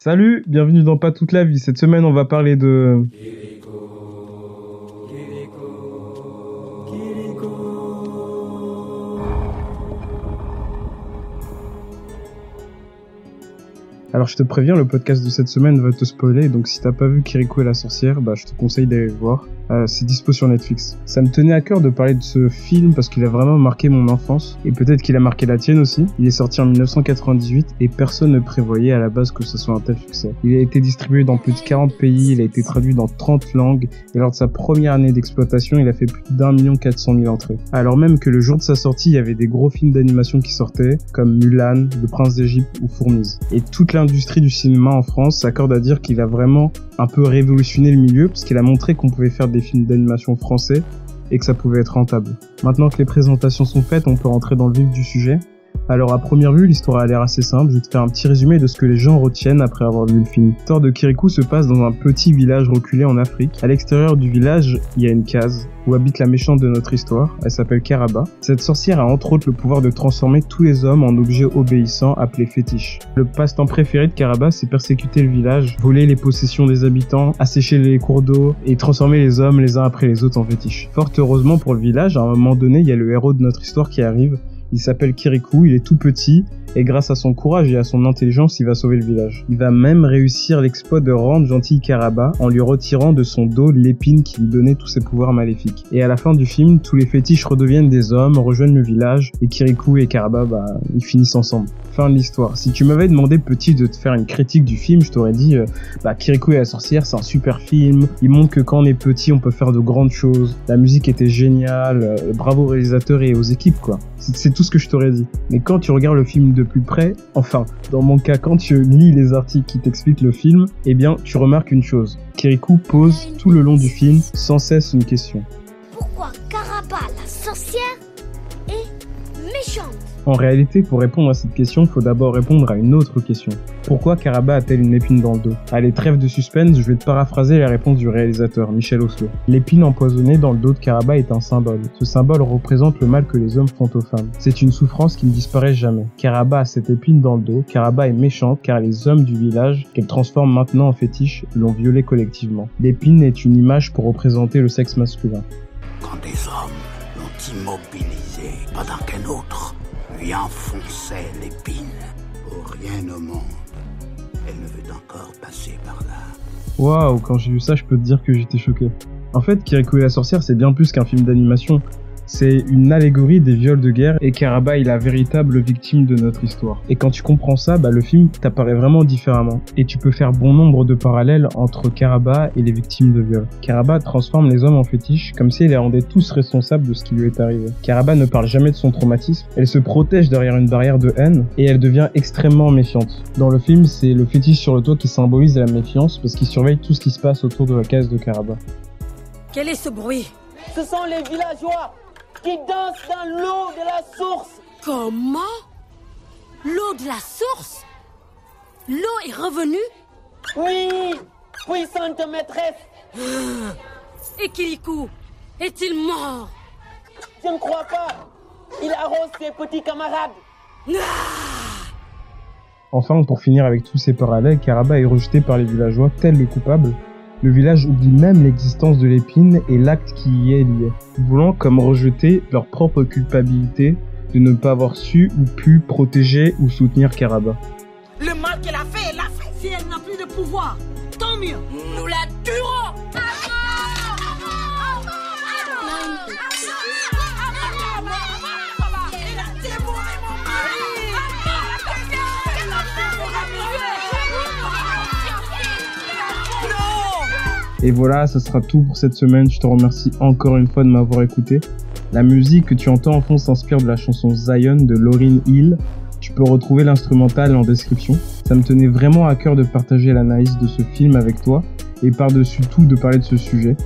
Salut, bienvenue dans Pas toute la vie. Cette semaine, on va parler de... Alors je te préviens, le podcast de cette semaine va te spoiler, donc si t'as pas vu Kiriko et la sorcière, bah je te conseille d'aller le voir. Euh, c'est dispo sur Netflix. Ça me tenait à cœur de parler de ce film parce qu'il a vraiment marqué mon enfance et peut-être qu'il a marqué la tienne aussi. Il est sorti en 1998 et personne ne prévoyait à la base que ce soit un tel succès. Il a été distribué dans plus de 40 pays, il a été traduit dans 30 langues et lors de sa première année d'exploitation, il a fait plus d'un million quatre cent mille entrées. Alors même que le jour de sa sortie, il y avait des gros films d'animation qui sortaient comme Mulan, Le Prince d'Égypte ou Fourmise. Et toute l'industrie du cinéma en France s'accorde à dire qu'il a vraiment un peu révolutionné le milieu parce a montré qu'on pouvait faire des films d'animation français et que ça pouvait être rentable. Maintenant que les présentations sont faites, on peut rentrer dans le vif du sujet. Alors à première vue, l'histoire a l'air assez simple, je vais te faire un petit résumé de ce que les gens retiennent après avoir vu le film. L'histoire de Kirikou se passe dans un petit village reculé en Afrique. À l'extérieur du village, il y a une case où habite la méchante de notre histoire, elle s'appelle Karaba. Cette sorcière a entre autres le pouvoir de transformer tous les hommes en objets obéissants appelés fétiches. Le passe-temps préféré de Karaba, c'est persécuter le village, voler les possessions des habitants, assécher les cours d'eau et transformer les hommes les uns après les autres en fétiches. Fort heureusement pour le village, à un moment donné, il y a le héros de notre histoire qui arrive il s'appelle Kirikou, il est tout petit et grâce à son courage et à son intelligence, il va sauver le village. Il va même réussir l'exploit de rendre gentil Karaba en lui retirant de son dos l'épine qui lui donnait tous ses pouvoirs maléfiques. Et à la fin du film, tous les fétiches redeviennent des hommes, rejoignent le village et Kirikou et Karaba, bah, ils finissent ensemble. Fin de l'histoire. Si tu m'avais demandé petit de te faire une critique du film, je t'aurais dit, euh, bah, Kirikou et la sorcière, c'est un super film. Il montre que quand on est petit, on peut faire de grandes choses. La musique était géniale. Euh, bravo aux réalisateurs et aux équipes, quoi. Ce que je t'aurais dit. Mais quand tu regardes le film de plus près, enfin, dans mon cas, quand tu lis les articles qui t'expliquent le film, eh bien, tu remarques une chose. Kirikou pose tout le long du film sans cesse une question. Pourquoi Caraba, la sorcière, est méchante? En réalité, pour répondre à cette question, il faut d'abord répondre à une autre question. Pourquoi Caraba a-t-elle une épine dans le dos? Allez, trêve de suspense, je vais te paraphraser la réponse du réalisateur, Michel Oslo. L'épine empoisonnée dans le dos de Caraba est un symbole. Ce symbole représente le mal que les hommes font aux femmes. C'est une souffrance qui ne disparaît jamais. Caraba a cette épine dans le dos, Caraba est méchante car les hommes du village, qu'elle transforme maintenant en fétiche, l'ont violée collectivement. L'épine est une image pour représenter le sexe masculin. Quand des hommes l'ont immobilisé lui enfonçait l'épine. Pour rien au monde, elle ne veut encore passer par là. Waouh, quand j'ai vu ça, je peux te dire que j'étais choqué. En fait, Kiriko et la sorcière, c'est bien plus qu'un film d'animation. C'est une allégorie des viols de guerre et Karaba est la véritable victime de notre histoire. Et quand tu comprends ça, bah, le film t'apparaît vraiment différemment. Et tu peux faire bon nombre de parallèles entre Karaba et les victimes de viol. Karaba transforme les hommes en fétiches comme si elle les rendait tous responsables de ce qui lui est arrivé. Karaba ne parle jamais de son traumatisme, elle se protège derrière une barrière de haine et elle devient extrêmement méfiante. Dans le film, c'est le fétiche sur le toit qui symbolise la méfiance parce qu'il surveille tout ce qui se passe autour de la case de Karaba. Quel est ce bruit? Ce sont les villageois qui danse dans l'eau de la source. Comment? L'eau de la source? L'eau est revenue? Oui, puissante maîtresse. Et Kirikou Est-il mort? Je ne crois pas. Il arrose ses petits camarades. Enfin, pour finir avec tous ces parallèles, Karaba est rejeté par les villageois tel le coupable le village oublie même l'existence de l'épine et l'acte qui y est lié, voulant comme rejeter leur propre culpabilité de ne pas avoir su ou pu protéger ou soutenir Karaba. Le mal qu'elle a fait, elle l'a fait. Si elle n'a plus de pouvoir, tant mieux. Et voilà, ça sera tout pour cette semaine. Je te remercie encore une fois de m'avoir écouté. La musique que tu entends en fond s'inspire de la chanson Zion de Lauryn Hill. Tu peux retrouver l'instrumental en description. Ça me tenait vraiment à cœur de partager l'analyse de ce film avec toi et par-dessus tout de parler de ce sujet.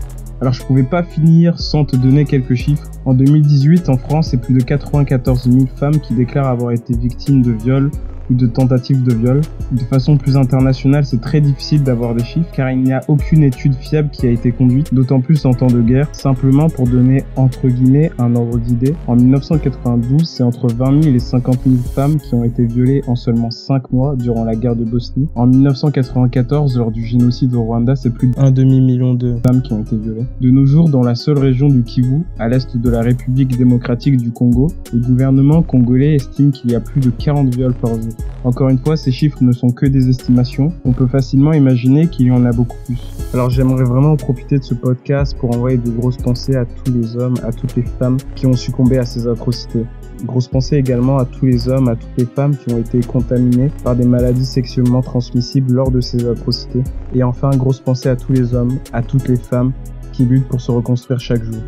Alors je pouvais pas finir sans te donner quelques chiffres. En 2018, en France, c'est plus de 94 000 femmes qui déclarent avoir été victimes de viols ou de tentatives de viol. De façon plus internationale, c'est très difficile d'avoir des chiffres car il n'y a aucune étude fiable qui a été conduite, d'autant plus en temps de guerre. Simplement pour donner entre guillemets un ordre d'idée, en 1992, c'est entre 20 000 et 50 000 femmes qui ont été violées en seulement 5 mois durant la guerre de Bosnie. En 1994, lors du génocide au Rwanda, c'est plus d'un demi-million de femmes qui ont été violées. De nos jours, dans la seule région du Kivu, à l'est de la République démocratique du Congo, le gouvernement congolais estime qu'il y a plus de 40 viols par jour. Encore une fois, ces chiffres ne sont que des estimations. On peut facilement imaginer qu'il y en a beaucoup plus. Alors j'aimerais vraiment profiter de ce podcast pour envoyer de grosses pensées à tous les hommes, à toutes les femmes qui ont succombé à ces atrocités. Grosse pensée également à tous les hommes, à toutes les femmes qui ont été contaminés par des maladies sexuellement transmissibles lors de ces atrocités. Et enfin, grosse pensée à tous les hommes, à toutes les femmes qui luttent pour se reconstruire chaque jour.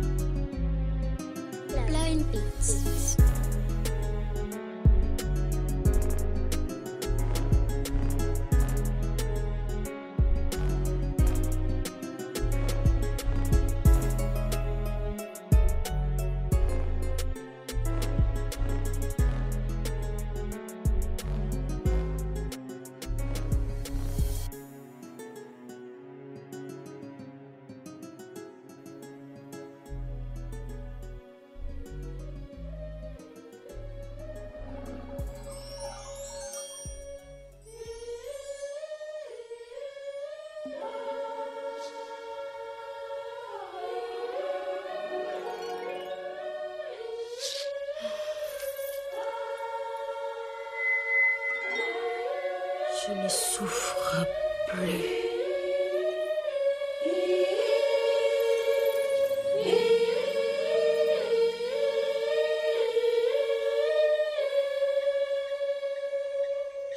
Je ne souffre plus.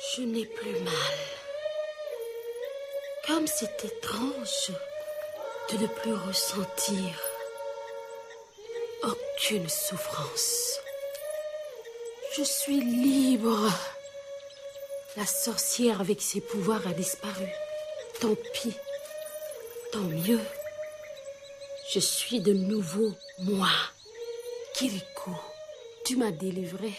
Je n'ai plus mal. Comme c'est étrange de ne plus ressentir aucune souffrance. Je suis libre. La sorcière avec ses pouvoirs a disparu. Tant pis. Tant mieux. Je suis de nouveau moi. Kiriko, tu m'as délivré.